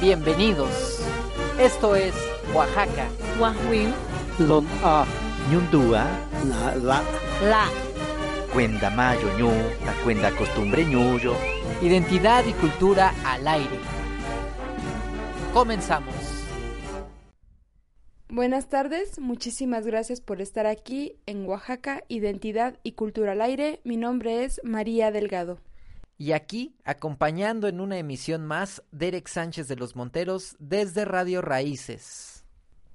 Bienvenidos. Esto es Oaxaca. Oahuil, lon a Ñundúa, na la la, cuenda mayo ñu, la cuenda costumbre ñuyo. Identidad y cultura al aire. Comenzamos. Buenas tardes, muchísimas gracias por estar aquí en Oaxaca, Identidad y Cultura al Aire. Mi nombre es María Delgado. Y aquí, acompañando en una emisión más, Derek Sánchez de los Monteros desde Radio Raíces.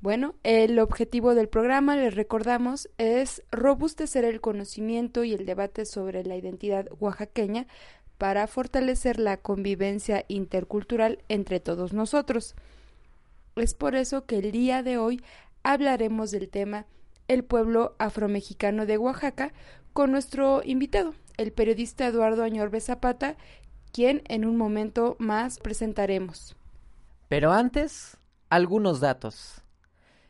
Bueno, el objetivo del programa, les recordamos, es robustecer el conocimiento y el debate sobre la identidad oaxaqueña para fortalecer la convivencia intercultural entre todos nosotros. Es por eso que el día de hoy hablaremos del tema el pueblo afromexicano de Oaxaca con nuestro invitado, el periodista Eduardo Añorbe Zapata, quien en un momento más presentaremos. Pero antes, algunos datos.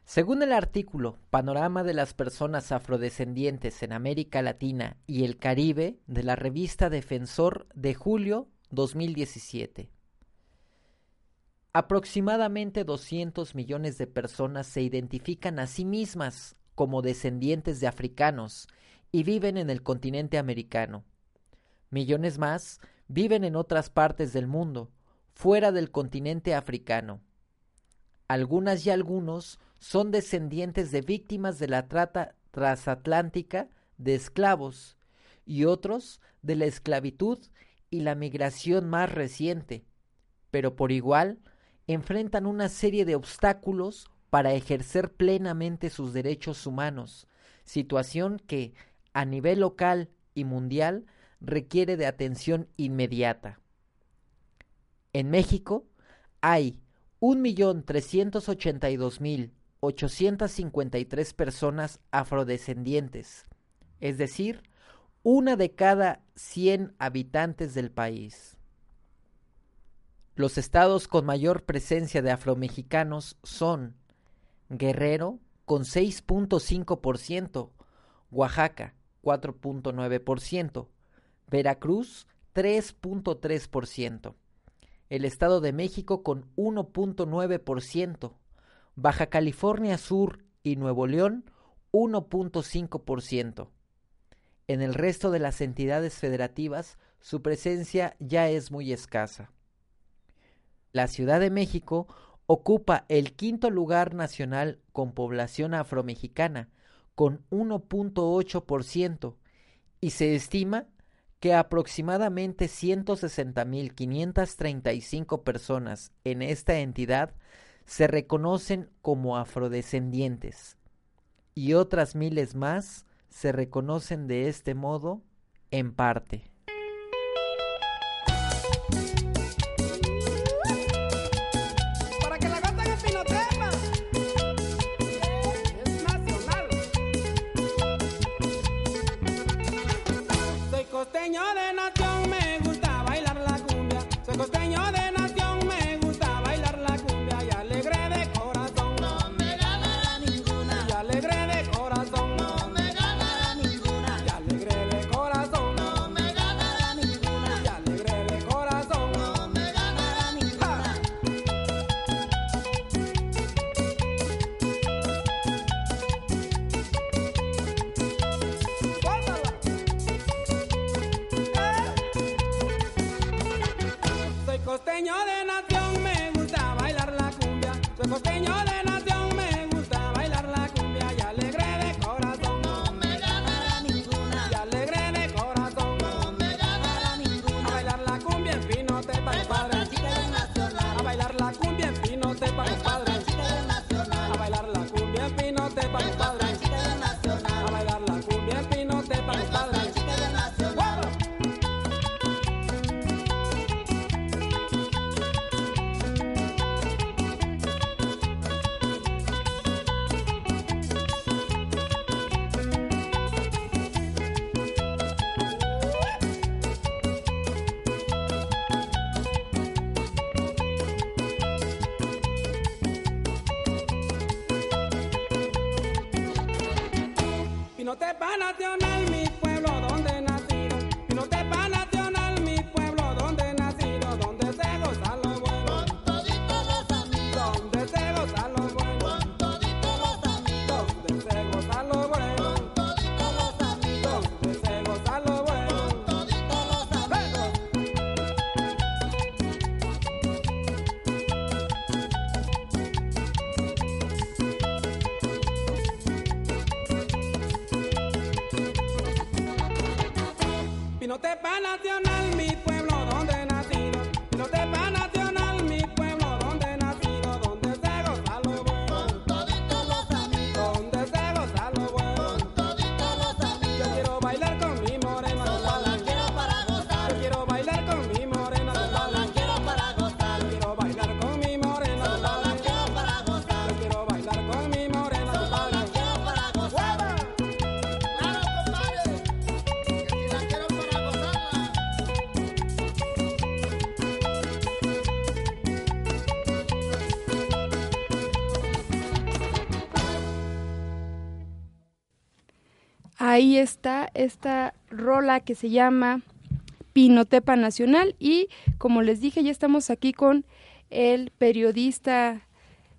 Según el artículo Panorama de las personas afrodescendientes en América Latina y el Caribe de la revista Defensor de julio 2017, aproximadamente 200 millones de personas se identifican a sí mismas como descendientes de africanos y viven en el continente americano. Millones más viven en otras partes del mundo, fuera del continente africano. Algunas y algunos son descendientes de víctimas de la trata transatlántica de esclavos y otros de la esclavitud y la migración más reciente, pero por igual enfrentan una serie de obstáculos para ejercer plenamente sus derechos humanos, situación que, a nivel local y mundial, requiere de atención inmediata. En México hay 1.382.853 personas afrodescendientes, es decir, una de cada 100 habitantes del país. Los estados con mayor presencia de afromexicanos son Guerrero con 6.5%, Oaxaca 4.9%, Veracruz 3.3%, el Estado de México con 1.9%, Baja California Sur y Nuevo León 1.5%. En el resto de las entidades federativas su presencia ya es muy escasa. La Ciudad de México ocupa el quinto lugar nacional con población afromexicana, con 1.8%, y se estima que aproximadamente 160.535 personas en esta entidad se reconocen como afrodescendientes, y otras miles más se reconocen de este modo en parte. Ahí está esta rola que se llama Pinotepa Nacional y como les dije ya estamos aquí con el periodista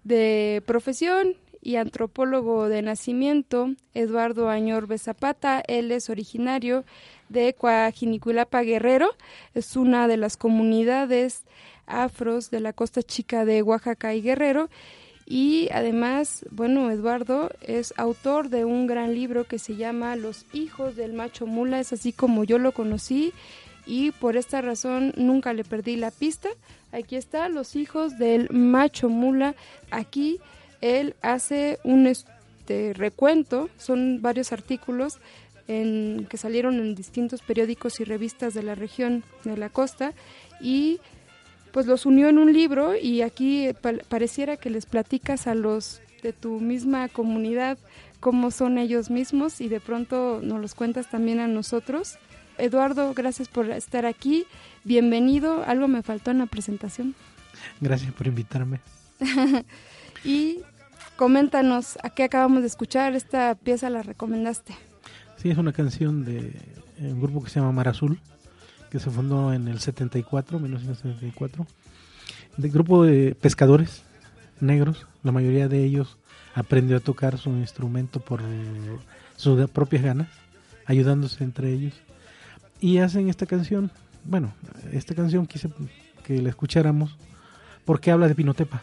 de profesión y antropólogo de nacimiento, Eduardo Añorbe Zapata. Él es originario de Coajinicuilapa Guerrero, es una de las comunidades afros de la costa chica de Oaxaca y Guerrero. Y además, bueno, Eduardo es autor de un gran libro que se llama Los hijos del macho mula, es así como yo lo conocí y por esta razón nunca le perdí la pista. Aquí está, Los hijos del macho mula. Aquí él hace un este, recuento, son varios artículos en, que salieron en distintos periódicos y revistas de la región de la costa y pues los unió en un libro y aquí pa- pareciera que les platicas a los de tu misma comunidad cómo son ellos mismos y de pronto nos los cuentas también a nosotros. Eduardo, gracias por estar aquí. Bienvenido. Algo me faltó en la presentación. Gracias por invitarme. Y coméntanos a qué acabamos de escuchar. Esta pieza la recomendaste. Sí, es una canción de un grupo que se llama Mar Azul, que se fundó en el 74, 1974. De grupo de pescadores negros, la mayoría de ellos aprendió a tocar su instrumento por sus propias ganas, ayudándose entre ellos. Y hacen esta canción, bueno, esta canción quise que la escucháramos porque habla de Pinotepa.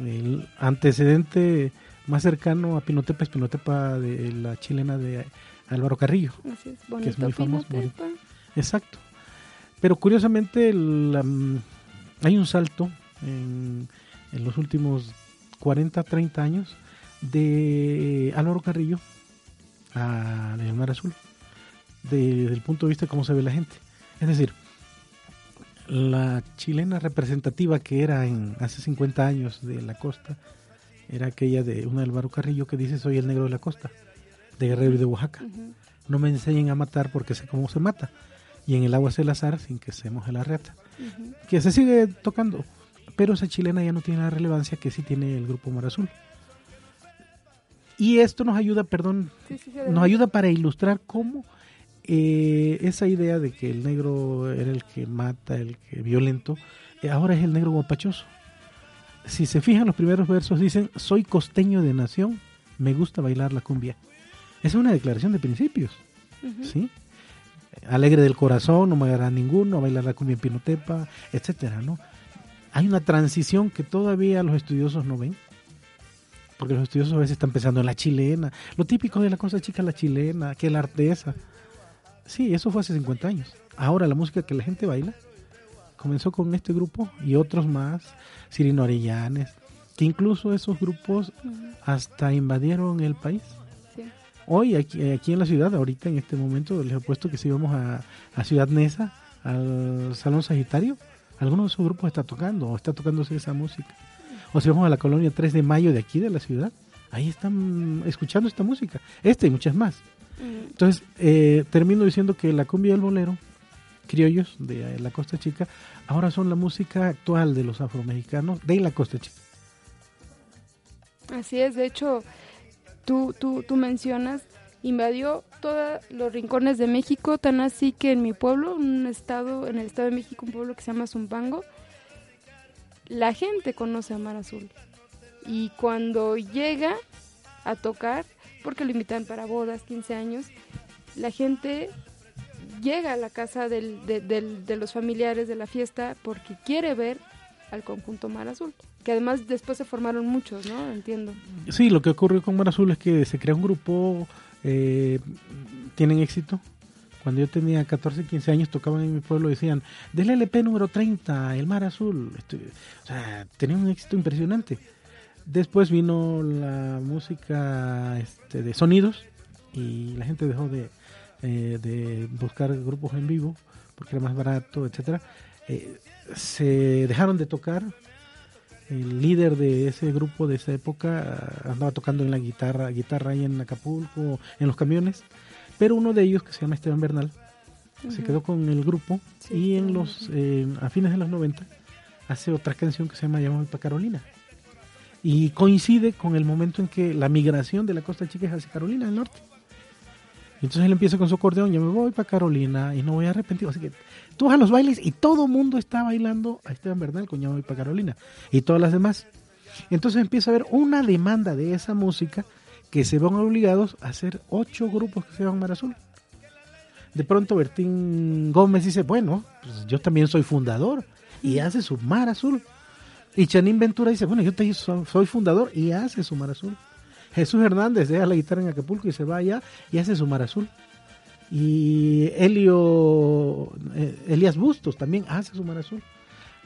El antecedente más cercano a Pinotepa es Pinotepa de la chilena de Álvaro Carrillo. Así es, Que es muy famoso. Exacto. Pero curiosamente el, hay un salto en, en los últimos 40, 30 años de Álvaro Carrillo a El Mar Azul, de- desde el punto de vista de cómo se ve la gente. Es decir, la chilena representativa que era en hace 50 años de la costa era aquella de una Álvaro Carrillo que dice soy el negro de la costa, de Guerrero y de Oaxaca. No me enseñen a matar porque sé cómo se mata. Y en el agua se el azar sin que se moje la. Ujú. Que se sigue tocando. Pero esa chilena ya no tiene la relevancia que sí tiene el grupo Mar Azul. Y esto nos ayuda, perdón, Sí, sí, sí, nos ayuda para ilustrar cómo eh, esa idea de que el negro era el que mata, el que violento, eh, ahora es el negro guapachoso. Si se fijan los primeros versos dicen, soy costeño de nación, me gusta bailar la cumbia. Esa es una declaración de principios. ¿sí? Alegre del corazón, no me agarra ninguno, a bailar la cumbia en Pinotepa, etcétera, ¿no? Hay una transición que todavía los estudiosos no ven, porque los estudiosos a veces están pensando en la chilena, lo típico de la cosa chica, la chilena, que la artesa. Sí, eso fue hace 50 años. Ahora la música que la gente baila comenzó con este grupo y otros más, Cirino Arellanes, que incluso esos grupos hasta invadieron el país. Hoy aquí, aquí en la ciudad, ahorita en este momento, les he puesto que si vamos a, a Ciudad Neza, al Salón Sagitario, alguno de esos grupos está tocando o está tocándose esa música. O si vamos a la colonia 3 de mayo de aquí de la ciudad, ahí están escuchando esta música. Este y muchas más. Ujú. Entonces, eh, termino diciendo que la cumbia y el bolero, criollos de eh, la Costa Chica, ahora son la música actual de los afromexicanos de la Costa Chica. Así es, de hecho, tú, tú, tú mencionas, invadió todos los rincones de México, tan así que en mi pueblo, un estado, en el estado de México, un pueblo que se llama Zumpango, la gente conoce a Mar Azul. Y cuando llega a tocar, porque lo invitan para bodas, 15 años, la gente llega a la casa del- de, del- de los familiares de la fiesta porque quiere ver al conjunto Mar Azul. Que además después se formaron muchos, ¿no? Entiendo. Sí, lo que ocurrió con Mar Azul es que se crea un grupo, eh, tienen éxito. Cuando yo tenía 14, 15 años tocaban en mi pueblo decían, del LP número 30, el Mar Azul. O sea, tenían un éxito impresionante. Después vino la música este, de sonidos y la gente dejó de, eh, de buscar grupos en vivo porque era más barato, etcétera. Eh, se dejaron de tocar. El líder de ese grupo de esa época ah, andaba tocando en la guitarra, guitarra ahí en Acapulco, en los camiones, pero uno de ellos que se llama Esteban Bernal se quedó con el grupo Sí, y en los eh, a fines de los 90 hace otra canción que se llama Llamamos para Carolina. Y coincide con el momento en que la migración de la Costa Chica es hacia Carolina del Norte. Entonces él empieza con su acordeón, yo me voy para Carolina y no voy a arrepentir. Así que tú vas a los bailes y todo el mundo está bailando a Esteban Bernal con yo me voy para Carolina y todas las demás. Entonces empieza a haber una demanda de esa música que se van obligados a hacer ocho grupos que se llaman Mar Azul. De pronto Bertín Gómez dice, bueno, pues yo también soy fundador y hace su Mar Azul. Y Chanín Ventura dice, bueno, yo te- so- soy fundador y hace su Mar Azul. Jesús Hernández deja la guitarra en Acapulco y se va allá y hace su Mar Azul. Y Helio, eh, Elías Bustos también hace su Mar Azul.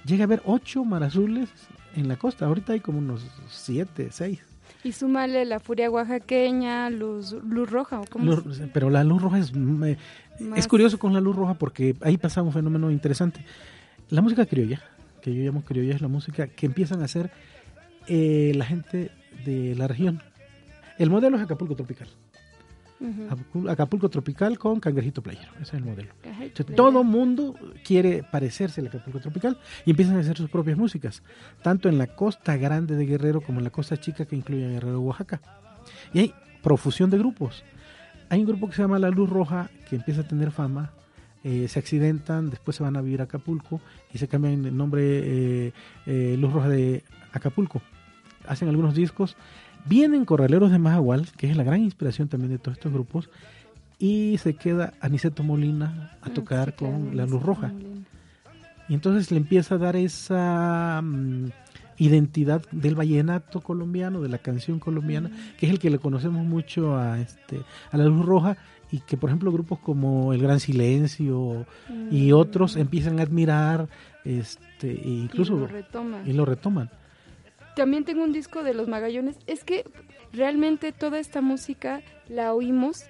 Llega a haber ocho Mar Azules en la costa. Ahorita hay como unos siete, seis. Y súmale la furia oaxaqueña, luz, luz roja, ¿o cómo Luz- pero la luz roja es, Más- es curioso con la luz roja porque ahí pasa un fenómeno interesante. La música criolla, que yo llamo criolla, es la música que empiezan a hacer eh, la gente de la región. El modelo es Acapulco Tropical. Acapulco Tropical con cangrejito playero. Ese es el modelo. Todo mundo quiere parecerse al Acapulco Tropical y empiezan a hacer sus propias músicas, tanto en la costa grande de Guerrero como en la costa chica que incluye a Guerrero Oaxaca. Y hay profusión de grupos. Hay un grupo que se llama La Luz Roja que empieza a tener fama, eh, se accidentan, después se van a vivir a Acapulco y se cambian el nombre eh, eh, Luz Roja de Acapulco. Hacen algunos discos. Vienen Corraleros de Majagual, que es la gran inspiración también de todos estos grupos, y se queda Aniceto Molina a tocar sí, con La Luz Roja. Y entonces le empieza a dar esa mm, identidad del vallenato colombiano, de la canción colombiana, que es el que le conocemos mucho a este a la luz roja y que por ejemplo grupos como El Gran Silencio y Mm. otros empiezan a admirar este e incluso Y lo retoman. y lo retoman. También tengo un disco de Los Magallones. Es que realmente toda esta música la oímos.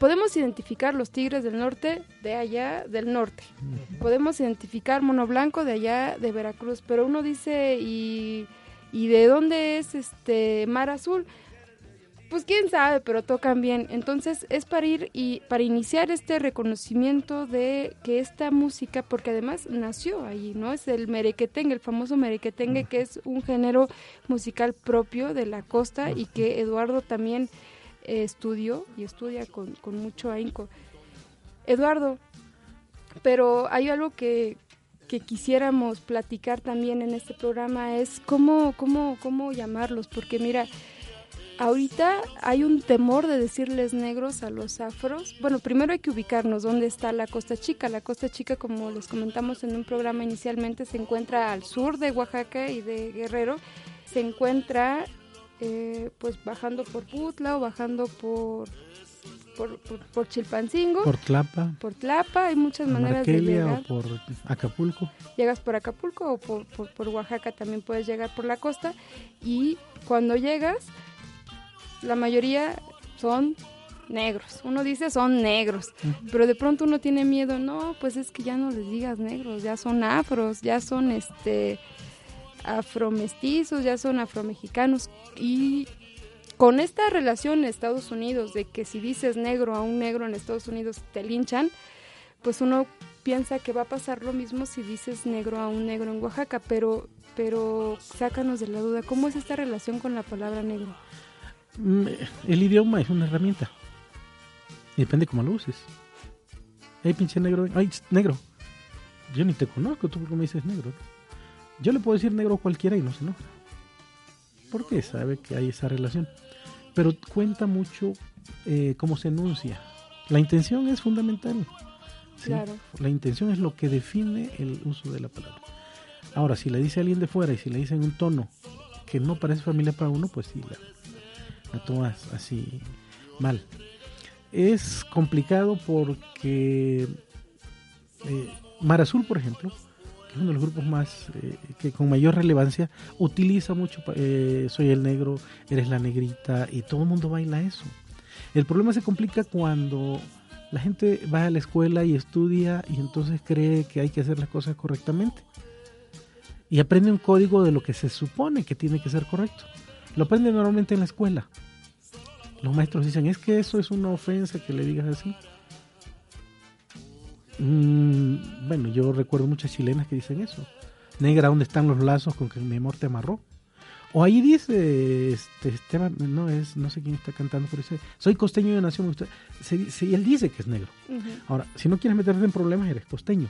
Podemos identificar los Tigres del Norte de allá del norte. Podemos identificar Mono Blanco de allá de Veracruz. Pero uno dice, ¿y, y de dónde es este Mar Azul? Pues quién sabe, pero tocan bien. Entonces es para ir y para iniciar este reconocimiento de que esta música, porque además nació ahí, ¿no? Es el merequetengue, el famoso merequetengue, que es un género musical propio de la costa y que Eduardo también eh, estudió y estudia con, con mucho ahínco. Eduardo, pero hay algo que, que quisiéramos platicar también en este programa, es cómo, cómo, cómo llamarlos, porque mira, Ahorita hay un temor de decirles negros a los afros. Bueno, primero hay que ubicarnos dónde está la Costa Chica. La Costa Chica, como les comentamos en un programa inicialmente, se encuentra al sur de Oaxaca y de Guerrero. Se encuentra eh, pues bajando por Putla o bajando por, por, por, por Chilpancingo, por, Por Tlapa, Tlapa. Hay muchas maneras de llegar o por Acapulco. llegas por Acapulco o por, por Oaxaca también puedes llegar por la costa y cuando llegas la mayoría son negros. Uno dice son negros, pero de pronto uno tiene miedo, no, pues es que ya no les digas negros, ya son afros, ya son este afromestizos, ya son afromexicanos y con esta relación en Estados Unidos de que si dices negro a un negro en Estados Unidos te linchan, pues uno piensa que va a pasar lo mismo si dices negro a un negro en Oaxaca, pero pero sácanos de la duda, ¿cómo es esta relación con la palabra negro? Mm, El idioma es una herramienta. Y depende cómo lo uses. Ay, pinche negro. Ay, negro. Yo ni te conozco, tú porque me dices negro. Yo le puedo decir negro a cualquiera y no se enoja. Porque sabe que hay esa relación. Pero cuenta mucho eh, cómo se enuncia. La intención es fundamental. ¿sí? Claro. La intención es lo que define el uso de la palabra. Ahora, si le dice a alguien de fuera y si le dice en un tono que no parece familiar para uno, pues sí, la, la tomas así mal. Es complicado porque eh, Mar Azul, por ejemplo, que es uno de los grupos más eh, que con mayor relevancia, utiliza mucho eh, soy el negro, eres la negrita y todo el mundo baila eso. El problema se complica cuando la gente va a la escuela y estudia y entonces cree que hay que hacer las cosas correctamente. Y aprende un código de lo que se supone que tiene que ser correcto. Lo aprende normalmente en la escuela. Los maestros dicen, es que eso es una ofensa que le digas así. Mm, bueno, yo recuerdo muchas chilenas que dicen eso. Negra, ¿dónde están los lazos con que mi amor te amarró? O ahí dice, este, Esteban, no es, no sé quién está cantando, pero dice, soy costeño de nación. Usted, se- se- él dice que es negro. Ahora, si no quieres meterte en problemas, eres costeño.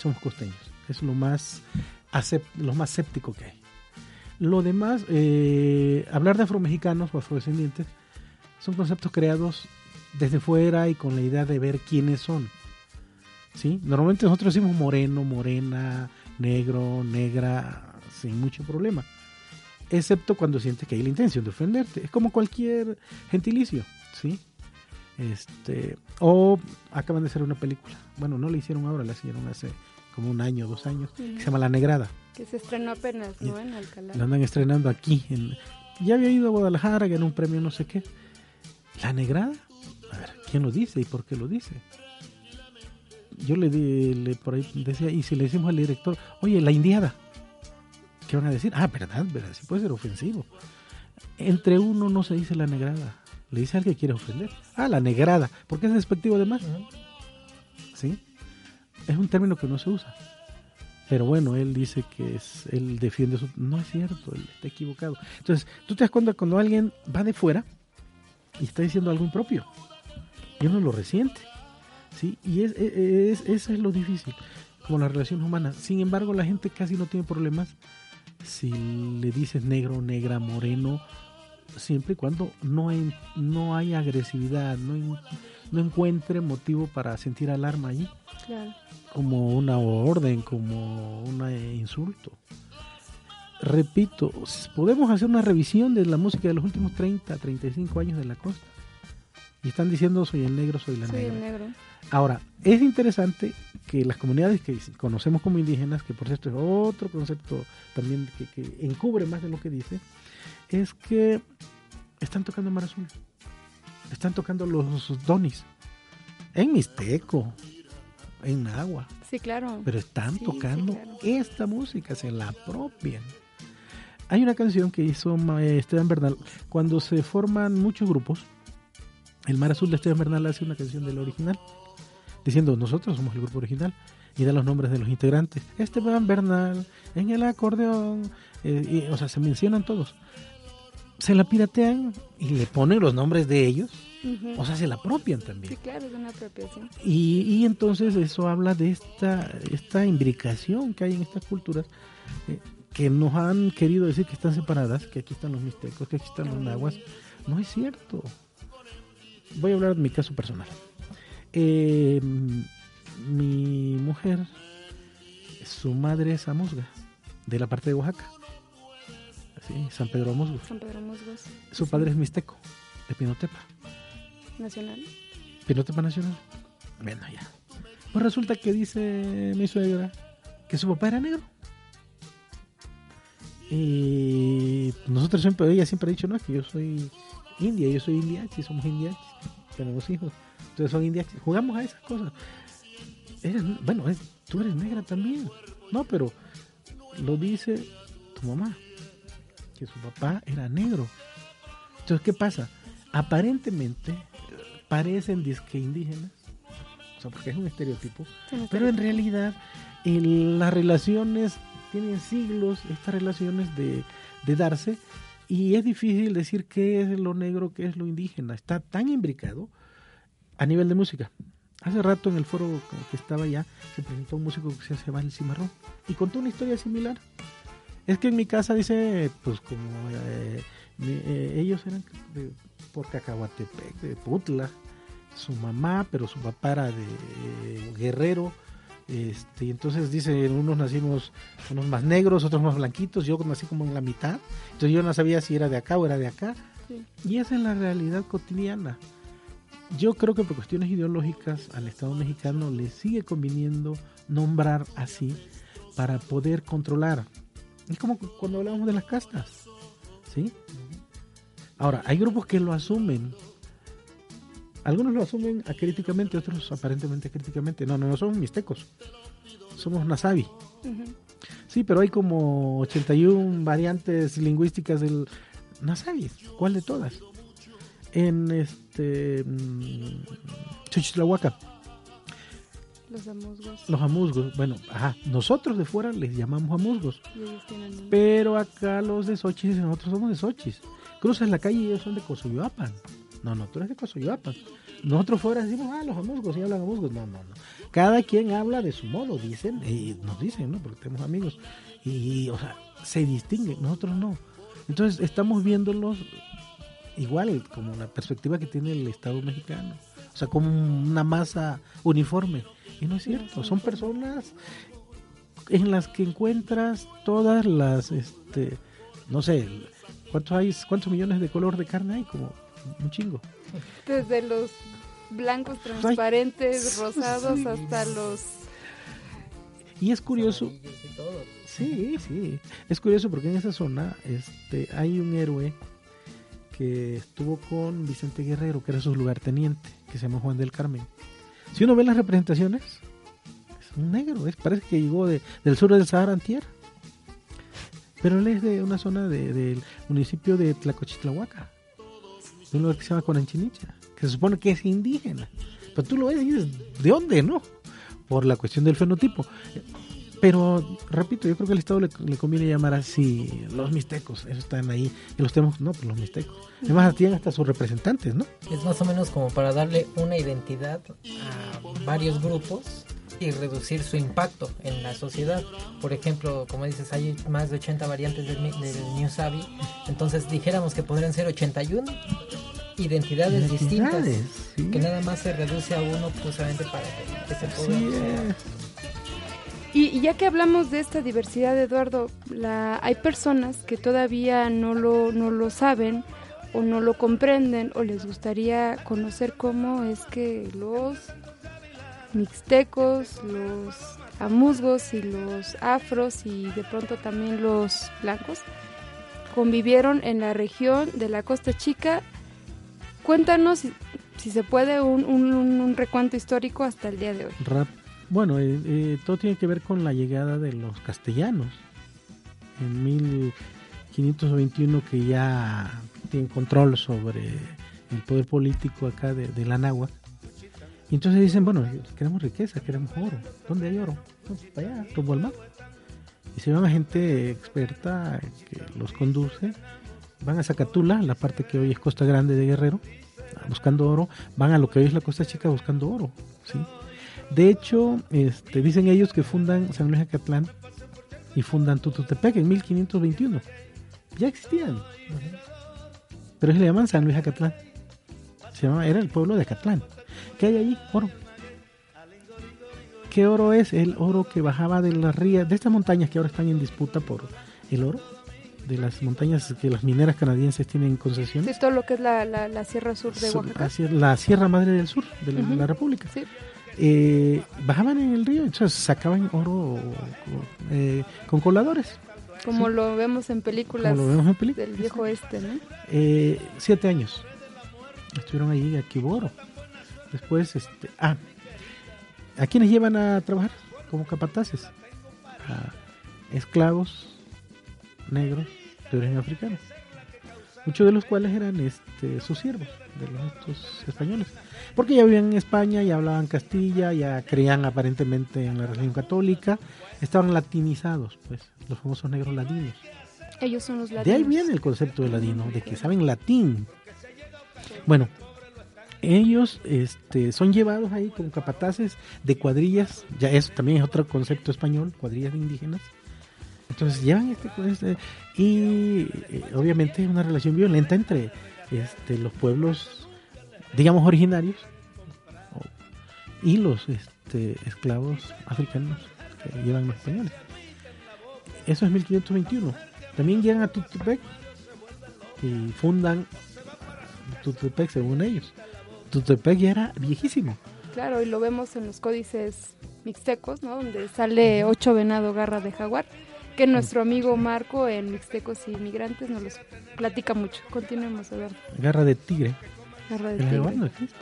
Somos costeños. Es lo más, acep- lo más séptico que hay. Lo demás, eh, hablar de afromexicanos o afrodescendientes son conceptos creados desde fuera y con la idea de ver quiénes son. ¿Sí? Normalmente nosotros decimos moreno, morena, negro, negra, sin mucho problema. Excepto cuando sientes que hay la intención de ofenderte. Es como cualquier gentilicio, ¿sí? Este, o acaban de hacer una película. Bueno, no la hicieron ahora, la hicieron hace como un año, dos años, que se llama La Negrada. Que se estrenó apenas, ¿no? En Alcalá. La andan estrenando aquí. En, ya había ido a Guadalajara, ganó un premio no sé qué. ¿La Negrada? A ver, ¿quién lo dice y por qué lo dice? Yo le di, le, por ahí decía, y si le decimos al director, oye, la indiada, ¿qué van a decir? Ah, verdad, verdad, sí puede ser ofensivo. Entre uno no se dice la negrada, le dice al que quiere ofender. Ah, la negrada, porque es despectivo además. ¿Sí? Es un término que no se usa. Pero bueno, él dice que es, él defiende su... No es cierto, él está equivocado. Entonces, tú te das cuenta cuando alguien va de fuera y está diciendo algo impropio. Y uno lo resiente. ¿sí? Y es, es, es- eso es lo difícil, como las relaciones humanas. Sin embargo, la gente casi no tiene problemas si le dices negro, negra, moreno, siempre y cuando no hay, no hay agresividad, no, no encuentre motivo para sentir alarma allí Claro. como una orden, como un eh, insulto. Repito, podemos hacer una revisión de la música de los últimos 30, 35 años de la costa. Y están diciendo soy el negro, soy la Soy negra. el negro. Ahora, es interesante que las comunidades que conocemos como indígenas, que por cierto es otro concepto también que, que encubre más de lo que dice, es que están tocando Mar Azul. Están tocando los donis. En Mixteco, en Agua. Sí, claro. Pero están Sí, sí, tocando claro. esta música, se la apropian. Hay una canción que hizo Esteban Bernal. Cuando se forman muchos grupos, el Mar Azul de Esteban Bernal hace una canción del original, diciendo nosotros somos el grupo original, y da los nombres de los integrantes. Esteban Bernal, en el acordeón, eh, y, o sea, se mencionan todos. Se la piratean y le ponen los nombres de ellos, o sea, se la apropian también. Sí, claro, es una apropiación. Y, y entonces eso habla de esta, esta imbricación que hay en estas culturas eh, que nos han querido decir que están separadas, que aquí están los mixtecos, que aquí están los nahuas. No es cierto. Voy a hablar de mi caso personal. Eh, mi mujer, su madre es Amusga, de la parte de Oaxaca. Sí, San Pedro Amusgo. San Pedro Musgos. Su padre es mixteco, de Pinotepa. Nacional. Pilotepa Nacional. Bueno, ya. Pues resulta que dice mi suegra que su papá era negro. Y nosotros siempre, ella siempre ha dicho, no, es que yo soy india, yo soy indiachi, somos indiachis, tenemos hijos, entonces son indiachis. Jugamos a esas cosas. Eres, bueno, es- tú eres negra también. No, pero lo dice tu mamá, que su papá era negro. Entonces, ¿qué pasa? Aparentemente parecen disque indígenas, o sea, porque es un estereotipo, Sí, pero en realidad el- las relaciones tienen siglos, estas relaciones de, de darse, y es difícil decir qué es lo negro, qué es lo indígena. Está tan imbricado a nivel de música. Hace rato en el foro que estaba allá se presentó un músico que se llama El Cimarrón y contó una historia similar. Es que en mi casa dice, pues como eh, eh, ellos eran de, por Cacahuatepec, de Putla, su mamá, pero su papá era de eh, Guerrero. Este, y entonces dice, unos nacimos unos más negros, otros más blanquitos, yo nací como en la mitad, entonces yo no sabía si era de acá o era de acá. Sí. Y esa es la realidad cotidiana. Yo creo que por cuestiones ideológicas al Estado mexicano le sigue conviniendo nombrar así para poder controlar. Es como cu- cuando hablamos de las castas. ¿Sí? Ahora, hay grupos que lo asumen. Algunos lo asumen acríticamente, otros aparentemente críticamente. No, no, no somos mixtecos. Somos nasabi. Ujú. Sí, pero hay como 81 variantes lingüísticas del nasabi. ¿Cuál de todas? En este mm, Xochitlahuaca, Los amusgos. Los amusgos, bueno, ajá, nosotros de fuera les llamamos amusgos, tienen pero acá los de dicen, nosotros somos de Xochitl. Cruzas la calle y ellos son de Cosoyoapan. No, no, tú eres de Cosoyoapan. Nosotros fuera decimos, ah, los amusgos, y hablan amusgos. No, no, no. Cada quien habla de su modo, dicen, y nos dicen, ¿no? Porque tenemos amigos. Y, o sea, se distinguen, nosotros no. Entonces, estamos viéndolos igual, como la perspectiva que tiene el Estado mexicano. O sea, como una masa uniforme. Y no es cierto, son personas en las que encuentras todas las, este, no sé, ¿cuántos hay, cuántos millones de color de carne hay? Como un chingo. Desde los blancos transparentes, rosados, sí. hasta los... Y es curioso, sí, sí, es curioso porque en esa zona, este, hay un héroe que estuvo con Vicente Guerrero, que era su lugarteniente, que se llama Juan del Carmen. Si uno ve las representaciones, es un negro, es, parece que llegó de- del sur del Sahara antier. Pero él es de una zona de- del municipio de Tlacochitlahuaca, de un lugar que se llama Conanchinich, que se supone que es indígena. Pero tú lo ves y dices, ¿de dónde, no? Por la cuestión del fenotipo. Pero, repito, yo creo que al Estado le, le conviene llamar así los mixtecos, esos están ahí, y los tenemos, no, pues los mixtecos. Además, tienen hasta sus representantes, ¿no? Es más o menos como para darle una identidad a varios grupos y reducir su impacto en la sociedad. Por ejemplo, como dices, hay más de 80 variantes del, del New Savvy. Entonces dijéramos que podrían ser 81 identidades distintas. Identidades, sí. Que nada más se reduce a uno justamente para que, que se pueda... Y, ya que hablamos de esta diversidad, Eduardo, la, hay personas que todavía no lo, no lo saben o no lo comprenden o les gustaría conocer cómo es que los mixtecos, los amusgos y los afros y de pronto también los blancos convivieron en la región de la Costa Chica. Cuéntanos, si, se puede, un- un recuento histórico hasta el día de hoy. rap. Bueno, eh, eh, todo tiene que ver con la llegada de los castellanos. En 1521 que ya tienen control sobre el poder político acá de, de la. Y entonces dicen, bueno, queremos riqueza, queremos oro. ¿Dónde hay oro? Para allá, rumbo al mar. Y se llama gente experta que los conduce. Van a Zacatula, la parte que hoy es Costa Grande de Guerrero, buscando oro. Van a lo que hoy es la Costa Chica buscando oro. ¿sí? De hecho, este, dicen ellos que fundan San Luis Acatlán y fundan Tututepec en 1521. Ya existían. Pero se le llaman San Luis Acatlán. Se llama, era el pueblo de Acatlán. ¿Qué hay allí? Oro. ¿Qué oro es? El oro que bajaba de las rías, de estas montañas que ahora están en disputa por el oro, de las montañas que las mineras canadienses tienen en concesión. Sí, todo lo que es la, la, la Sierra Sur de Oaxaca. la Sierra Madre del Sur de la, la República. Sí. Eh, bajaban en el río, entonces sacaban oro eh, con coladores, Como lo vemos en películas como lo vemos en películas. del viejo este, ¿no? Eh, siete años estuvieron allí aquí hubo oro. Después, este, ah, ¿a quiénes llevan a trabajar como capataces? A esclavos negros de origen africano, muchos de los cuales eran este, sus siervos de los estos españoles, porque ya vivían en España, ya hablaban Castilla, ya creían aparentemente en la religión católica, estaban latinizados, pues, los famosos negros ladinos. Ellos son los De ahí latinos. viene el concepto de ladino, de que saben latín. Bueno, ellos este, son llevados ahí como capataces de cuadrillas, ya eso también es otro concepto español, cuadrillas de indígenas. Entonces llevan este, este y eh, obviamente es una relación violenta entre este, los pueblos, digamos, originarios y los este, esclavos africanos que llevan los españoles. Eso es 1521. También llegan a Tutepec y fundan Tutepec según ellos. Tutepec ya era viejísimo. Claro, y lo vemos en los códices mixtecos, ¿no? Donde sale ocho venado garra de jaguar, que nuestro amigo Marco en Mixtecos y Migrantes nos los platica mucho. Continuemos a ver. Garra de tigre. Garra de El jaguar tigre. no existe.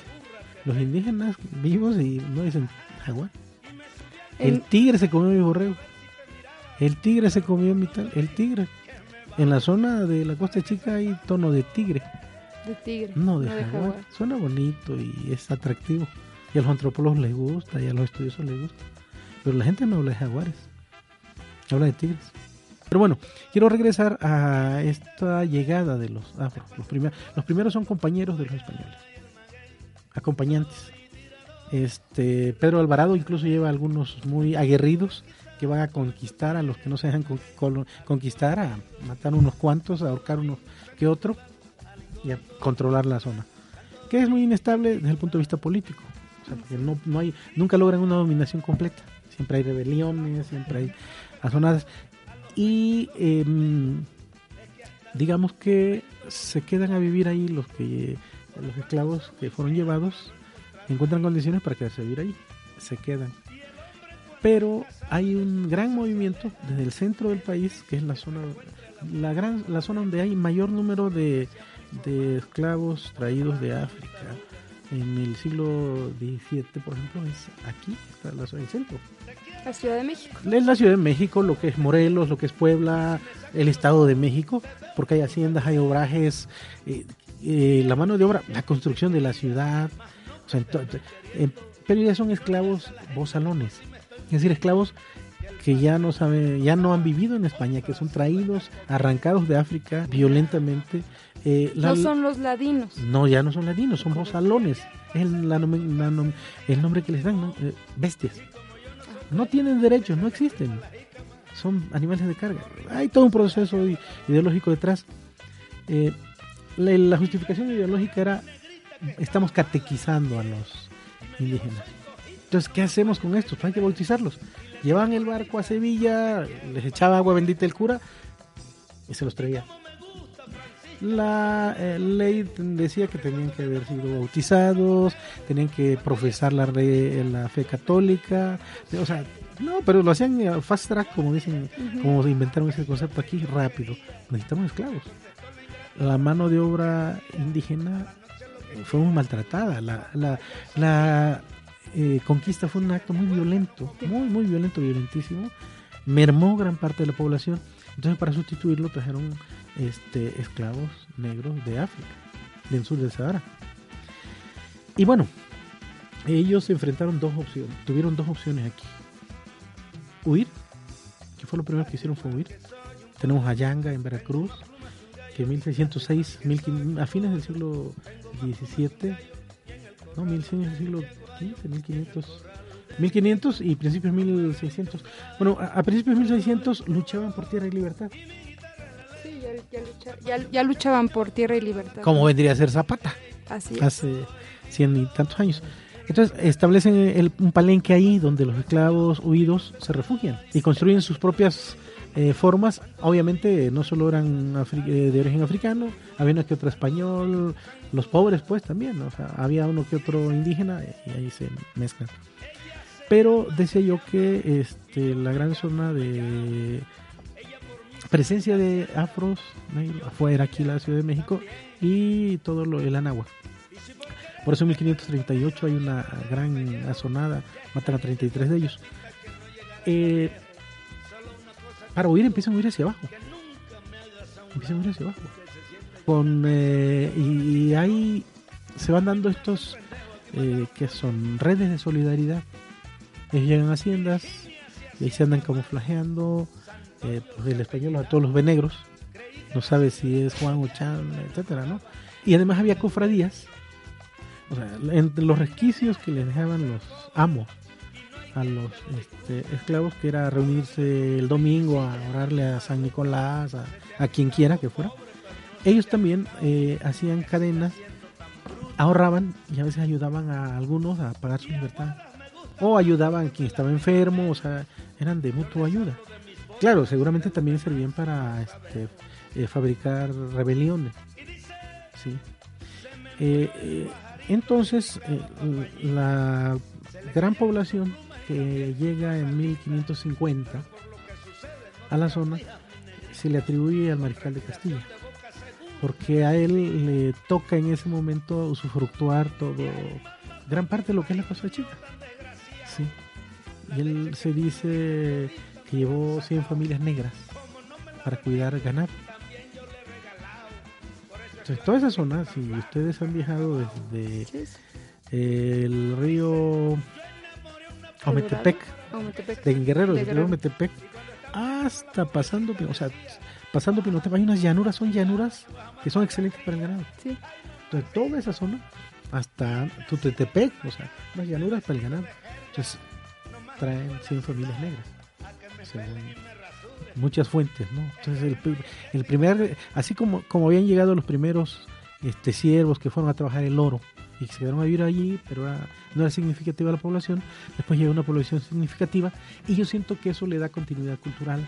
Los indígenas vivos y no dicen jaguar. El tigre se comió mi borrego. El tigre se comió mi tal. El tigre. En la zona de la Costa Chica hay tono de tigre, de tigre, no de jaguar. jaguar. Suena bonito y es atractivo. y a los antropólogos les gusta, y a los estudiosos les gusta. Pero la gente no habla de jaguares, habla de tigres. Pero bueno, quiero regresar a esta llegada de los afros. Los, primer- los primeros son compañeros de los españoles, acompañantes. Este, Pedro Alvarado incluso lleva algunos muy aguerridos que van a conquistar a los que no se dejan conquistar, a matar unos cuantos, a ahorcar unos que otro y a controlar la zona. Que es muy inestable desde el punto de vista político. O sea, porque no, no hay, nunca logran una dominación completa. Siempre hay rebeliones, siempre hay Y em, digamos que se quedan a vivir ahí los que los esclavos que fueron llevados encuentran condiciones para quedarse a vivir ahí. Se quedan. Pero hay un gran movimiento desde el centro del país que es la zona la gran la zona donde hay mayor número de, de esclavos traídos de África. En el siglo XVII por ejemplo es aquí está la zona del centro La Ciudad de México. es la Ciudad de México, lo que es Morelos, lo que es Puebla, el Estado de México, porque hay haciendas, hay obrajes, eh, eh, la mano de obra, la construcción de la ciudad, o sea, eh, pero ya son esclavos bozalones, es decir, esclavos que ya no saben, ya no han vivido en España, que son traídos, arrancados de África violentamente. eh, la- No son los ladinos. no, ya no son ladinos, son bozalones. Es el, la la el nombre que les dan, ¿no? Eh, bestias. No tienen derechos, no existen. Son animales de carga. Hay todo un proceso ideológico detrás. Eh, la, la justificación ideológica era, estamos catequizando a los indígenas. Entonces, ¿qué hacemos con estos? Pues hay que bautizarlos. Llevaban el barco a Sevilla, les echaba agua bendita el cura y se los traía. La eh, ley decía que tenían que haber sido bautizados, tenían que profesar la, re- la fe católica, o sea, no, pero lo hacían eh, fast track, como dicen, como inventaron ese concepto aquí, rápido. Necesitamos esclavos. La mano de obra indígena eh, fue muy maltratada. La, la, la eh, conquista fue un acto muy violento, muy, muy violento, violentísimo. Mermó gran parte de la población. Entonces, para sustituirlo, trajeron este, esclavos negros de África, del sur del Sahara. Y bueno, ellos se enfrentaron dos opciones, tuvieron dos opciones aquí. Huir, que fue lo primero que hicieron fue huir. Tenemos a Yanga en Veracruz, que en 1606, 1500 a fines del siglo XVII, no, 1100 del siglo XV, 1500, 1500 y principios 1600. Bueno, a, a principios de 1600 luchaban por tierra y libertad. Ya, ya lucha- ya- ya luchaban por tierra y libertad. Como vendría a ser Zapata. Así es. hace cien y tantos años. Entonces establecen el- un palenque ahí donde los esclavos huidos se refugian y construyen sus propias eh, formas. Obviamente no solo eran eh, de origen africano, había uno que otro español, los pobres pues también, o sea, había uno que otro indígena y ahí se mezclan. Pero decía yo que este, la gran zona de presencia de afros afuera aquí en la Ciudad de México y todo lo el Anáhuac. Por eso en 1538 hay una gran azonada, matan a 33 de ellos. Eh, para huir empiezan a huir hacia abajo. Empiezan a huir hacia abajo. Con, eh, y, y ahí se van dando estos eh, que son redes de solidaridad. Ellos llegan a haciendas y ahí se andan camuflajeando. Eh, pues el español a todos los ve negros. No sabe si es Juan o Chan, etcétera, ¿no? Y además había cofradías o sea, entre los resquicios que les dejaban los amos a los este, esclavos, que era reunirse el domingo a orarle a San Nicolás, a, a quien quiera que fuera, ellos también eh, hacían cadenas, ahorraban y a veces ayudaban a algunos a pagar su libertad. O ayudaban a quien estaba enfermo, o sea, eran de mutua ayuda. Claro, seguramente también servían para este, eh, fabricar rebeliones. ¿sí? Eh, eh, entonces, eh, la gran población que llega en 1550 a la zona se le atribuye al mariscal de Castilla, porque a él le toca en ese momento usufructuar todo, gran parte de lo que es la costa chica. Sí. Y él se dice que llevó 100 familias negras para cuidar ganado. Entonces, toda esa zona, si ustedes han viajado desde el río Ometepec, de Guerrero, De del río. Ometepec, hasta pasando, o sea, pasando Pinotepa, hay unas llanuras, son llanuras que son excelentes para el ganado. Sí. Entonces, toda esa zona, hasta Tutetepec, o sea, unas llanuras para el ganado. Entonces, traen 100 familias negras, según muchas fuentes, ¿no? Entonces, el, pri- el primer, así como, como habían llegado los primeros este, siervos que fueron a trabajar el oro y que se quedaron a vivir allí, pero era- no era significativa la población, después llegó una población significativa y yo siento que eso le da continuidad cultural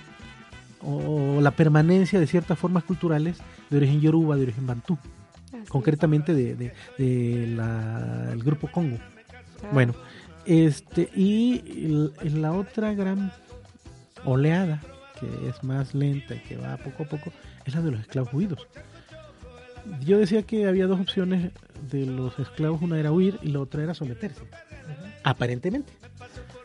o la permanencia de ciertas formas culturales de origen yoruba, de origen bantú, Así concretamente de, de- de la- el grupo Congo. Ah, Bueno, este y la otra gran oleada que es más lenta y que va poco a poco es la de los esclavos huidos. Yo decía que había dos opciones de los esclavos, una era huir y la otra era someterse, aparentemente.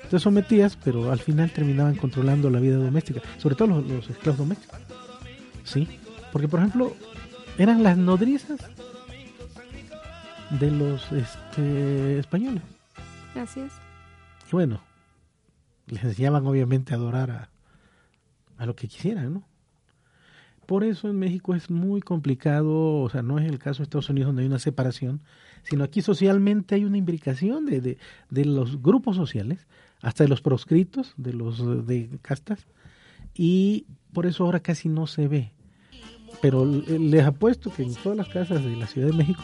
Te sometías, pero al final terminaban controlando la vida doméstica, sobre todo los, los esclavos domésticos. Sí, porque por ejemplo eran las nodrizas de los este, españoles. Así es. Y bueno, les enseñaban obviamente a adorar a, a lo que quisieran, ¿no? Por eso en México es muy complicado, o sea, no es el caso de Estados Unidos donde hay una separación, sino aquí socialmente hay una imbricación de, de, de los grupos sociales, hasta de los proscritos, de los de castas, y por eso ahora casi no se ve. Pero les apuesto que en todas las casas de la Ciudad de México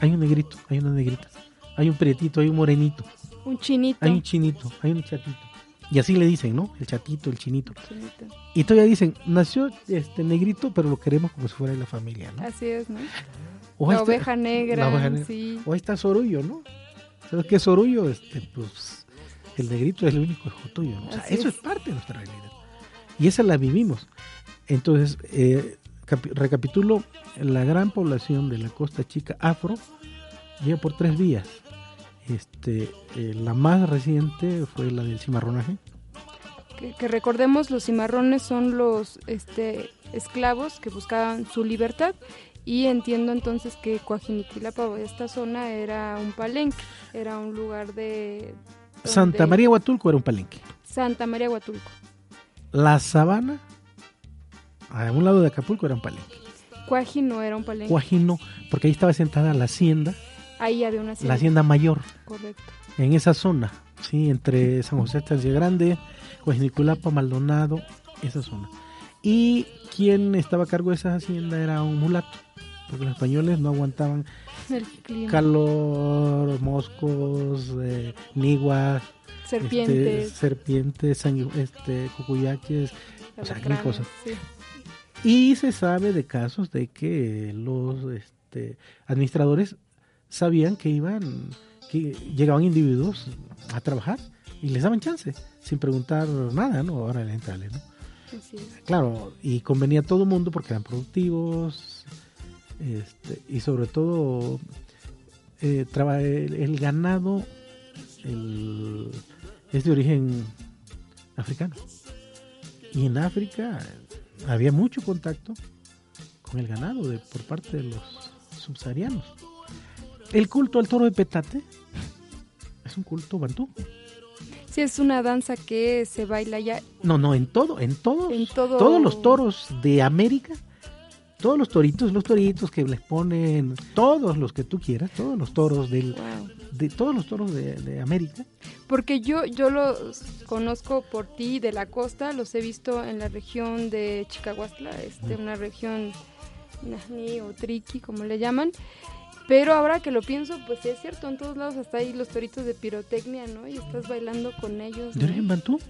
hay un negrito, hay una negrita, hay un prietito, hay un morenito. Un chinito. Hay un chinito, hay un chatito. Y así le dicen, ¿no? El chatito, el chinito. Chinito. Y todavía dicen, nació este negrito, pero lo queremos como si fuera de la familia, ¿no? Así es, ¿no? O la está- oveja negra. la oveja negra. Sí. O ahí está Sorullo, ¿no? ¿Sabes qué es Sorullo? Este, pues, el negrito es el único hijo tuyo, ¿no? O sea, Así eso es. es parte de nuestra realidad. Y esa la vivimos. Entonces, eh, capi- recapitulo, la gran población de la Costa Chica afro llega por tres vías. Este, eh, la más reciente fue la del cimarronaje, Que, que recordemos, los cimarrones son los este, esclavos que buscaban su libertad. Y entiendo entonces que Coajiniquilapa esta zona era un palenque, era un lugar de... Santa María Huatulco era un palenque. Santa María Huatulco. La Sabana, a un lado de Acapulco, era un palenque. Cuaji no era un palenque. Guajino, porque ahí estaba sentada la hacienda, Ahí había una la hacienda. hacienda mayor, Correcto. en esa zona, sí, entre San José Estancia Grande, Coajiniculapa, Maldonado, esa zona. Y quien estaba a cargo de esa hacienda era un mulato, porque los españoles no aguantaban El clima. calor, moscos, eh, niguas, Serpientes. este, serpientes, este, cucuyaques, o sea, mil cosas. sí. Y se sabe de casos de que los este, administradores sabían que iban, que llegaban individuos a trabajar y les daban chance, sin preguntar nada, ¿no? Ahora entrale, ¿no? Así es. Claro, y convenía a todo el mundo porque eran productivos este, y sobre todo eh, traba- el, el ganado el- es de origen africano. Y en África había mucho contacto con el ganado de, por parte de los subsaharianos. El culto al toro de petate es un culto bantú. Sí, es una danza que se baila ya No, no, en todo, en todo. en todo. Todos los toros de América, todos los toritos, los toritos que les ponen, todos los que tú quieras, todos los toros del, Wow. de todos los toros de, de América, Porque yo, yo los conozco por ti de la costa, los he visto en la región de Chicahuastla, este, una región Nahni o Triqui, como le llaman. Pero ahora que lo pienso, pues sí es cierto, en todos lados hasta hay los toritos de pirotecnia, ¿no? Y estás bailando con ellos. de ¿no? origen bantú.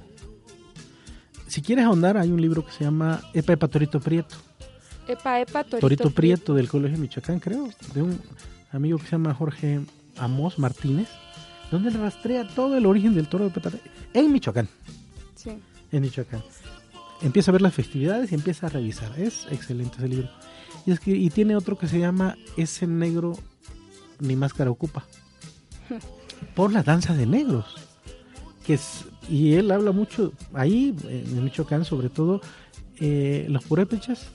Si quieres ahondar, hay un libro que se llama Epa Epa Torito Prieto. Epa, epa, torito, Torito Prieto del Colegio Michoacán, creo, de un amigo que se llama Jorge Amos Martínez, donde él rastrea todo el origen del toro de petate en Michoacán. Sí. en Michoacán. Empieza a ver las festividades y empieza a revisar. Es excelente ese libro. Y, es que, y tiene otro que se llama Ese negro ni máscara ocupa. Por la danza de negros. Que es, y él habla mucho ahí, en Michoacán, sobre todo, eh, los purépechas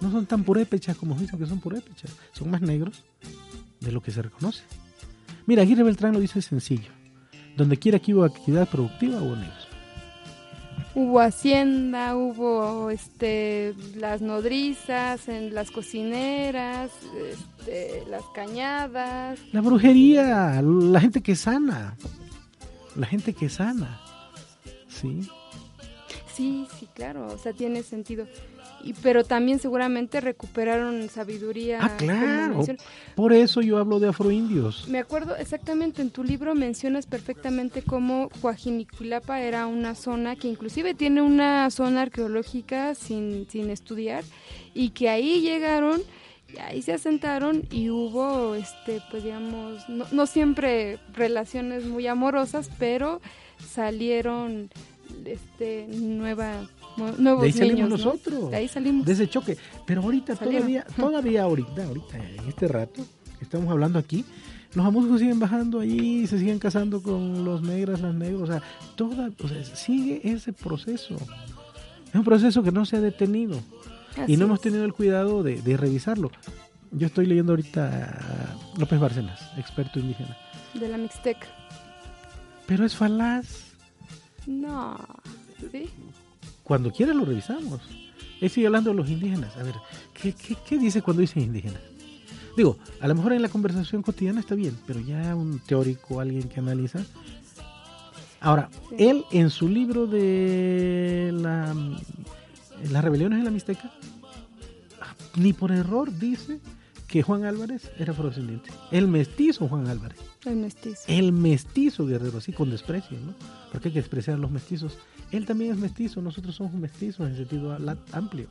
no son tan purépechas como dicen que son purépechas. Son más negros de lo que se reconoce. Mira, Aguirre Beltrán lo dice sencillo. Donde quiera que hubo actividad productiva hubo negros. Hubo hacienda, hubo este las nodrizas, en las cocineras, este, las cañadas. La brujería, la gente que sana. La gente que sana. Sí. Sí, sí, claro, o sea, tiene sentido. Y, pero también seguramente recuperaron sabiduría. Ah, claro. Por eso yo hablo de afroindios. Me acuerdo exactamente, en tu libro mencionas perfectamente cómo Coajinicuilapa era una zona que inclusive tiene una zona arqueológica sin, sin estudiar y que ahí llegaron, y ahí se asentaron y hubo, este, pues digamos, no, no siempre relaciones muy amorosas, pero salieron este, nueva, nue- nuevos De ahí salimos niños, ¿no? nosotros. De ahí salimos. de ese choque. Pero ahorita, Salieron. todavía, todavía ahorita, ahorita, en este rato que estamos hablando aquí, los amuzcos siguen bajando allí, se siguen casando con los negras, las negras, o sea, toda, o sea, sigue ese proceso. Es un proceso que no se ha detenido Así y no hemos tenido el cuidado de, de revisarlo. Yo estoy leyendo ahorita a López Bárcenas, experto indígena. De la Mixteca. Pero es falaz. No, ¿sí? Cuando quiera lo revisamos. Él sigue hablando de los indígenas. A ver, ¿qué, qué, qué dice cuando dice indígenas? Digo, a lo mejor en la conversación cotidiana está bien, pero ya un teórico, alguien que analiza. Ahora, Sí. él en su libro de la, las rebeliones en la Mixteca, ni por error dice que Juan Álvarez era afrodescendiente. El mestizo Juan Álvarez. El mestizo. El mestizo guerrero, así con desprecio, ¿no? Porque hay que despreciar a los mestizos. Él también es mestizo, nosotros somos mestizos en sentido amplio.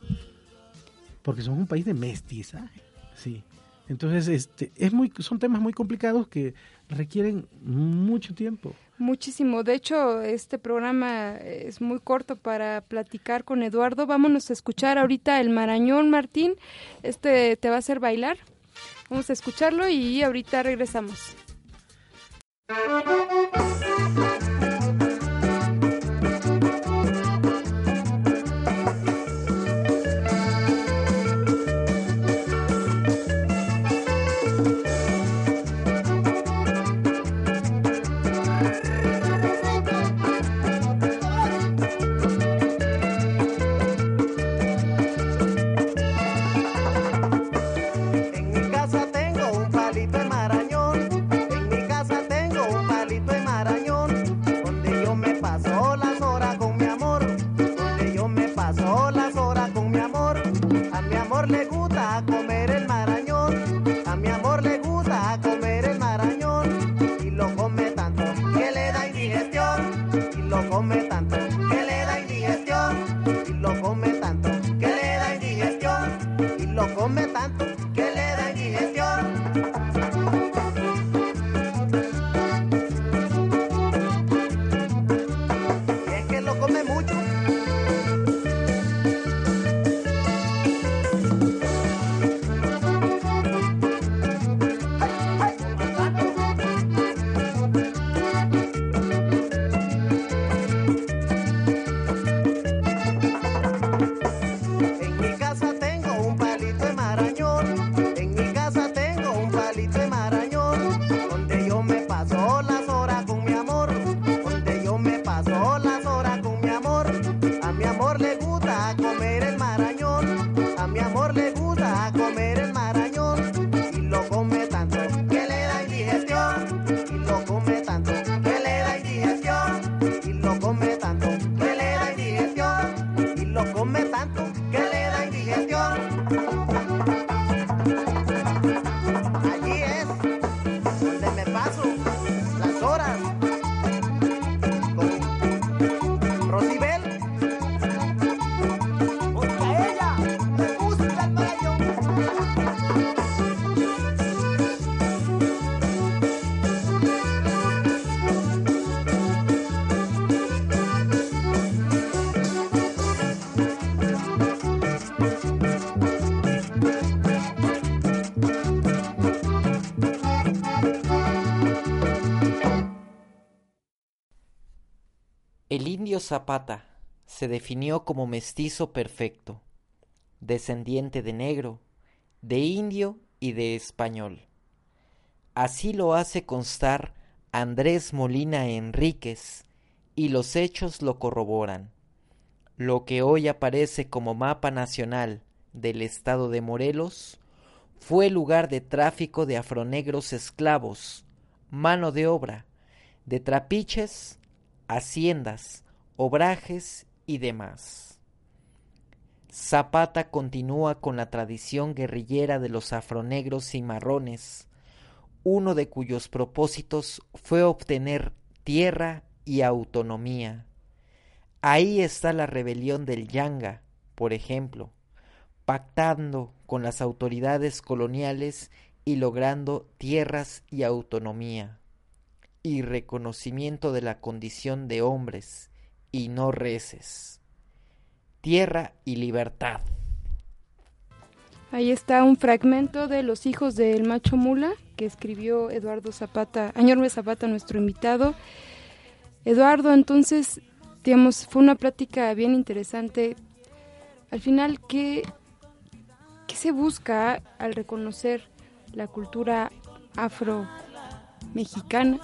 Porque somos un país de mestizaje, sí. Entonces, este, es muy, son temas muy complicados que requieren mucho tiempo. Muchísimo. De hecho, este programa es muy corto para platicar con Eduardo. Vámonos a escuchar ahorita el Marañón, Martín. Este te va a hacer bailar. Vamos a escucharlo y ahorita regresamos. Zapata se definió como mestizo perfecto, descendiente de negro, de indio y de español. Así lo hace constar Andrés Molina Enríquez, y los hechos lo corroboran. Lo que hoy aparece como mapa nacional del estado de Morelos fue lugar de tráfico de afronegros esclavos, mano de obra, de trapiches, haciendas, obrajes y demás. Zapata continúa con la tradición guerrillera de los afronegros cimarrones, uno de cuyos propósitos fue obtener tierra y autonomía. Ahí está la rebelión del Yanga, por ejemplo, pactando con las autoridades coloniales y logrando tierras y autonomía, y reconocimiento de la condición de hombres y no reces. Tierra y libertad. Ahí está un fragmento de Los hijos del macho mula que escribió Eduardo Zapata, Añorme Zapata, nuestro invitado. Eduardo, entonces, digamos, fue una plática bien interesante. Al final, ¿qué, qué se busca al reconocer la cultura afro-mexicana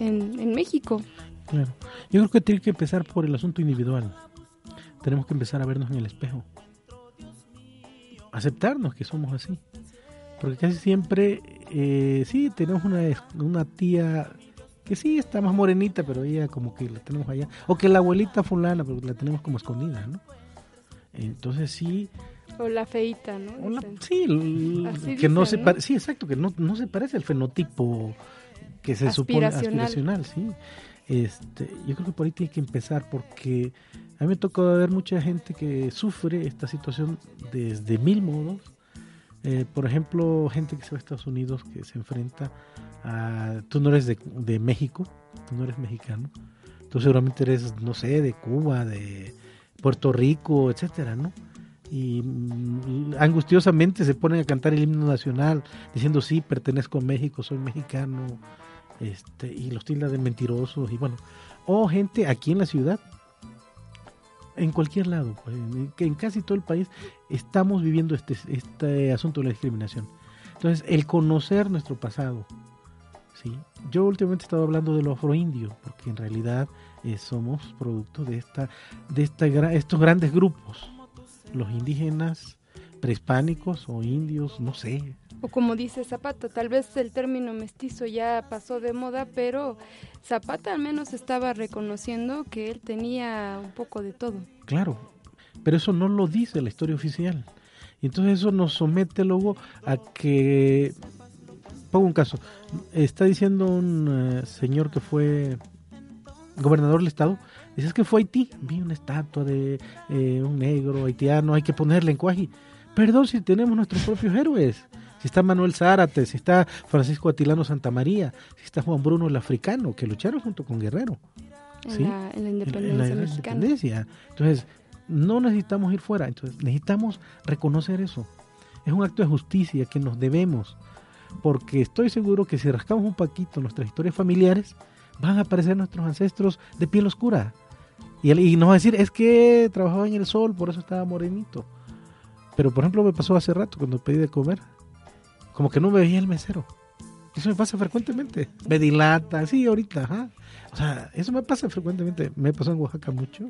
en, en México? Claro. Yo creo que tiene que empezar por el asunto individual. Tenemos que empezar a vernos en el espejo. Aceptarnos que somos así. Porque casi siempre, eh, sí, tenemos una, una tía que sí está más morenita, pero ella como que la tenemos allá. O que la abuelita fulana, pero la tenemos como escondida, ¿no? Entonces sí, O la feita, ¿no? Sí, que no se ¿no? sí, exacto, que no, no se parece al fenotipo que se supone aspiracional, sí. Este, yo creo que por ahí tiene que empezar porque a mí me tocó ver mucha gente que sufre esta situación desde mil modos. Eh, por ejemplo, gente que se va a Estados Unidos que se enfrenta a... Tú no eres de, de México, tú no eres mexicano, tú seguramente eres, no sé, de Cuba, de Puerto Rico, etcétera, ¿no? y mm, angustiosamente se ponen a cantar el himno nacional diciendo sí, pertenezco a México, soy mexicano, este, y los tildan de mentirosos, y bueno, o gente aquí en la ciudad, en cualquier lado, pues, en, casi todo el país estamos viviendo este, este asunto de la discriminación. Entonces, el conocer nuestro pasado, ¿sí? Yo últimamente estaba hablando de lo afroindio, porque en realidad eh, somos producto de, esta, de esta, estos grandes grupos, los indígenas prehispánicos o indios, no sé, O como dice Zapata, tal vez el término mestizo ya pasó de moda, pero Zapata al menos estaba reconociendo que él tenía un poco de todo. Claro, pero eso no lo dice la historia oficial. Y entonces eso nos somete luego a que, pongo un caso, está diciendo un eh, señor que fue gobernador del estado, dice es que fue Haití, vi una estatua de eh, un negro haitiano, hay que ponerle en cuaji. Perdón si tenemos nuestros propios héroes. Si está Manuel Zárate, si está Francisco Atilano Santamaría, si está Juan Bruno el africano, que lucharon junto con Guerrero En, Sí, la, en la en independencia la- en la mexicana. independencia. Entonces, no necesitamos ir fuera, entonces necesitamos reconocer eso. Es un acto de justicia que nos debemos, porque estoy seguro que si rascamos un poquito nuestras historias familiares, van a aparecer nuestros ancestros de piel oscura. Y, y nos va a decir, es que trabajaba en el sol, por eso estaba morenito. Pero, por ejemplo, me pasó hace rato cuando pedí de comer, como que no me veía el mesero. Eso me pasa frecuentemente. Me dilata, sí, ahorita, ajá. O sea, eso me pasa frecuentemente. Me pasó en Oaxaca mucho.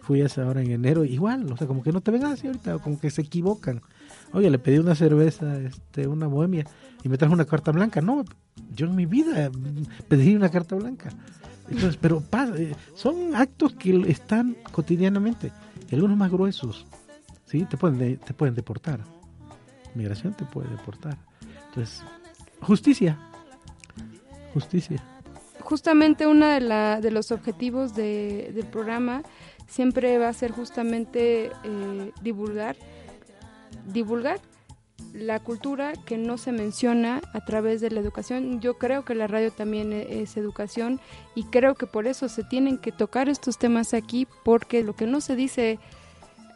Fui hace ahora en enero, igual, o sea, como que no te ven así ahorita, como que se equivocan. Oye, le pedí una cerveza, este, una bohemia, y me trajo una carta blanca. No, yo en mi vida pedí una carta blanca. Entonces, pero eh, son actos que están cotidianamente, algunos más gruesos, ¿sí? Te pueden, de- te pueden deportar. Migración te puede deportar. Justicia. Justicia. Justamente uno de, la, de los objetivos de- del programa siempre va a ser justamente eh, divulgar, divulgar la cultura que no se menciona a través de la educación. Yo creo que la radio también e- es educación y creo que por eso se tienen que tocar estos temas aquí porque lo que no se dice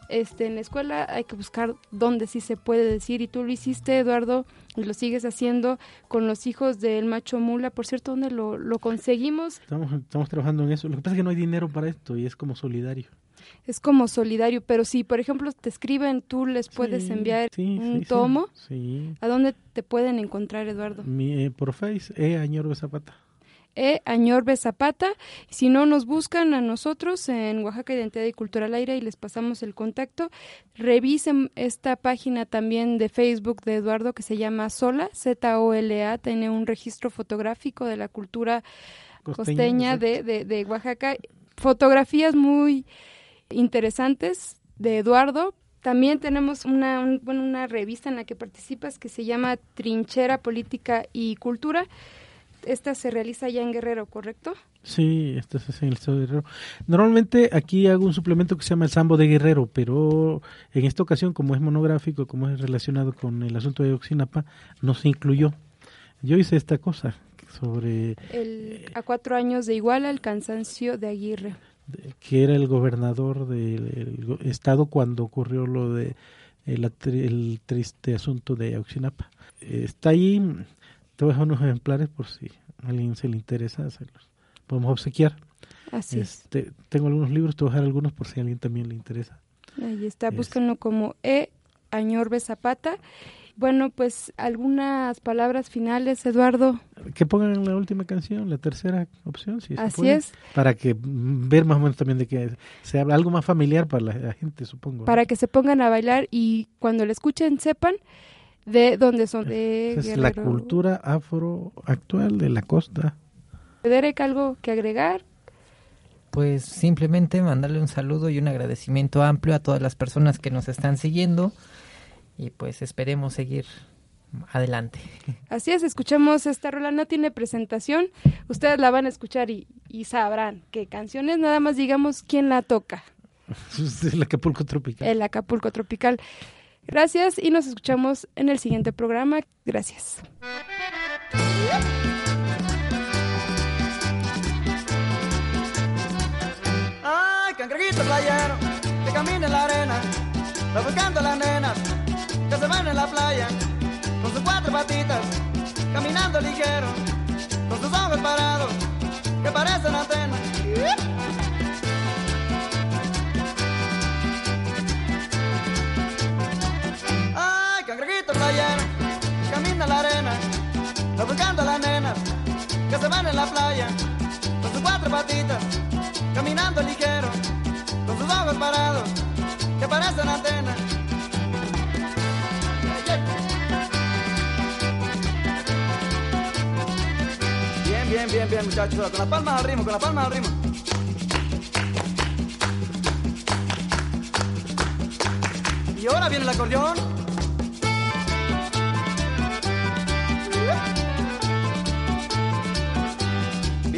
este, en la escuela hay que buscar dónde sí se puede decir y tú lo hiciste Eduardo y lo sigues haciendo con los hijos del macho mula. Por cierto, ¿dónde lo, lo conseguimos? Estamos, estamos trabajando en eso. Lo que pasa es que no hay dinero para esto y es como solidario. Es como solidario, pero si, por ejemplo, te escriben, tú les puedes Sí, enviar sí, un sí, tomo. Sí. ¿A dónde te pueden encontrar, Eduardo? Mi, eh, por Face, E. Añorbe Zapata. E. Añorbe Zapata. Si no, nos buscan a nosotros en Oaxaca Identidad y Cultura al Aire y les pasamos el contacto. Revisen esta página también de Facebook de Eduardo que se llama Sola, Z-O-L-A. Tiene un registro fotográfico de la cultura costeña, de, de, de Oaxaca. Fotografías muy interesantes de Eduardo. También tenemos una, un- bueno, una revista en la que participas que se llama Trinchera Política y Cultura. Esta se realiza allá en Guerrero, ¿correcto? Sí, esto es en el estado de Guerrero. Normalmente aquí hago un suplemento que se llama el Sambo de Guerrero, pero en esta ocasión, como es monográfico, como es relacionado con el asunto de Oxinapa, no se incluyó. Yo hice esta cosa sobre El, a cuatro años de Iguala, el cansancio de Aguirre. que era el gobernador del estado cuando ocurrió lo de el, triste asunto de Oxinapa. Está ahí, te voy a dejar unos ejemplares por si a alguien se le interesa, se los podemos obsequiar. Así es. Este, tengo algunos libros, te voy a dejar algunos por si a alguien también le interesa. Ahí está, Es- búsquenlo como E. Añorbe Zapata. Bueno, pues algunas palabras finales, Eduardo. Que pongan la última canción, la tercera opción, si se Así puede, es. Para que ver más o menos también de que se habla algo más familiar para la, gente, supongo. ¿no? para que se pongan a bailar y cuando la escuchen sepan de dónde son de la cultura afro actual de la costa. Derek, algo que agregar. Pues simplemente mandarle un saludo y un agradecimiento amplio a todas las personas que nos están siguiendo y pues esperemos seguir adelante. Así es, escuchemos esta rola, no tiene presentación, ustedes la van a escuchar y, y sabrán qué canciones, nada más digamos quién la toca, el Acapulco tropical. el Acapulco Tropical. Gracias y nos escuchamos en el siguiente programa. Gracias. Ay, cangrejito playero, que camina en la arena, va buscando a las nenas, que se van en la playa, con sus cuatro patitas, caminando ligero, con sus ojos parados, que parecen antenas. Arena, buscando a las nenas, que se van en la playa, con sus cuatro patitas, caminando ligero, con sus ojos parados, que parecen antenas. Bien, bien, bien, bien, muchachos, con las palmas al ritmo, con las palmas al ritmo. Y ahora viene el acordeón.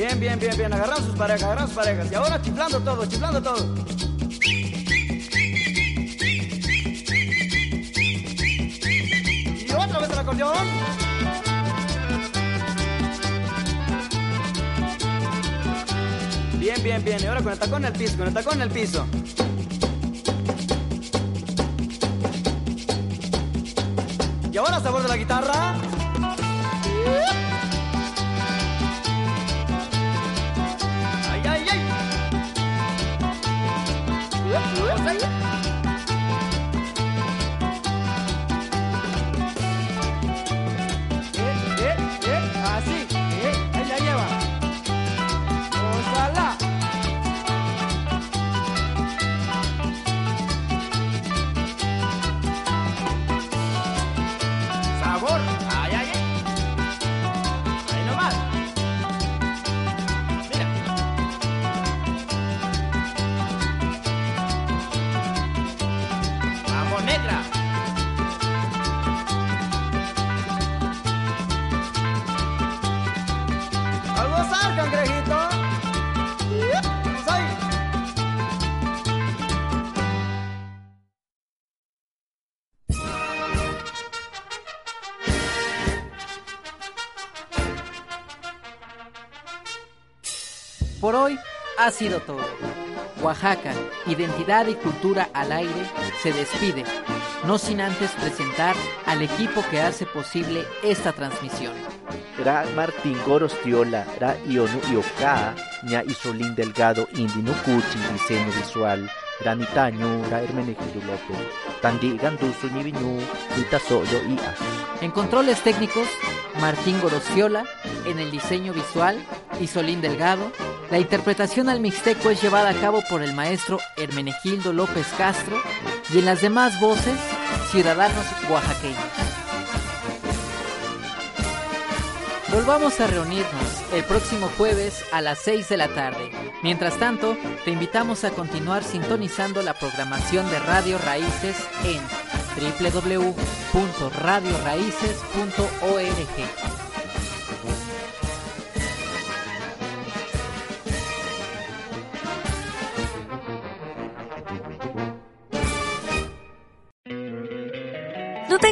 Bien, bien, bien, bien. Agarramos sus parejas, agarramos sus parejas. Y ahora chiflando todo, chiflando todo. Y otra vez el acordeón. Bien, bien, bien. Y ahora con el tacón en el piso, con el tacón en el piso. Y ahora sabor de la guitarra. Por hoy ha sido todo. Oaxaca, identidad y cultura al aire, se despide, no sin antes presentar al equipo que hace posible esta transmisión. Ra Martín Gorostiola, Ra Ionu Ioka, Ña Isolín Delgado, Indinucuchi, diseño visual, Granita ñu ra Hermenegildo López. Tandi gandusu ñibiñu, Rita Soyo y A. En controles técnicos, Martín Gorosciola, en el diseño visual, Isolín Delgado. La interpretación al mixteco es llevada a cabo por el maestro Hermenegildo López Castro y en las demás voces, ciudadanos oaxaqueños. Volvamos a reunirnos el próximo jueves a las 6 de la tarde. Mientras tanto, te invitamos a continuar sintonizando la programación de Radio Raíces en www.radioraíces.org.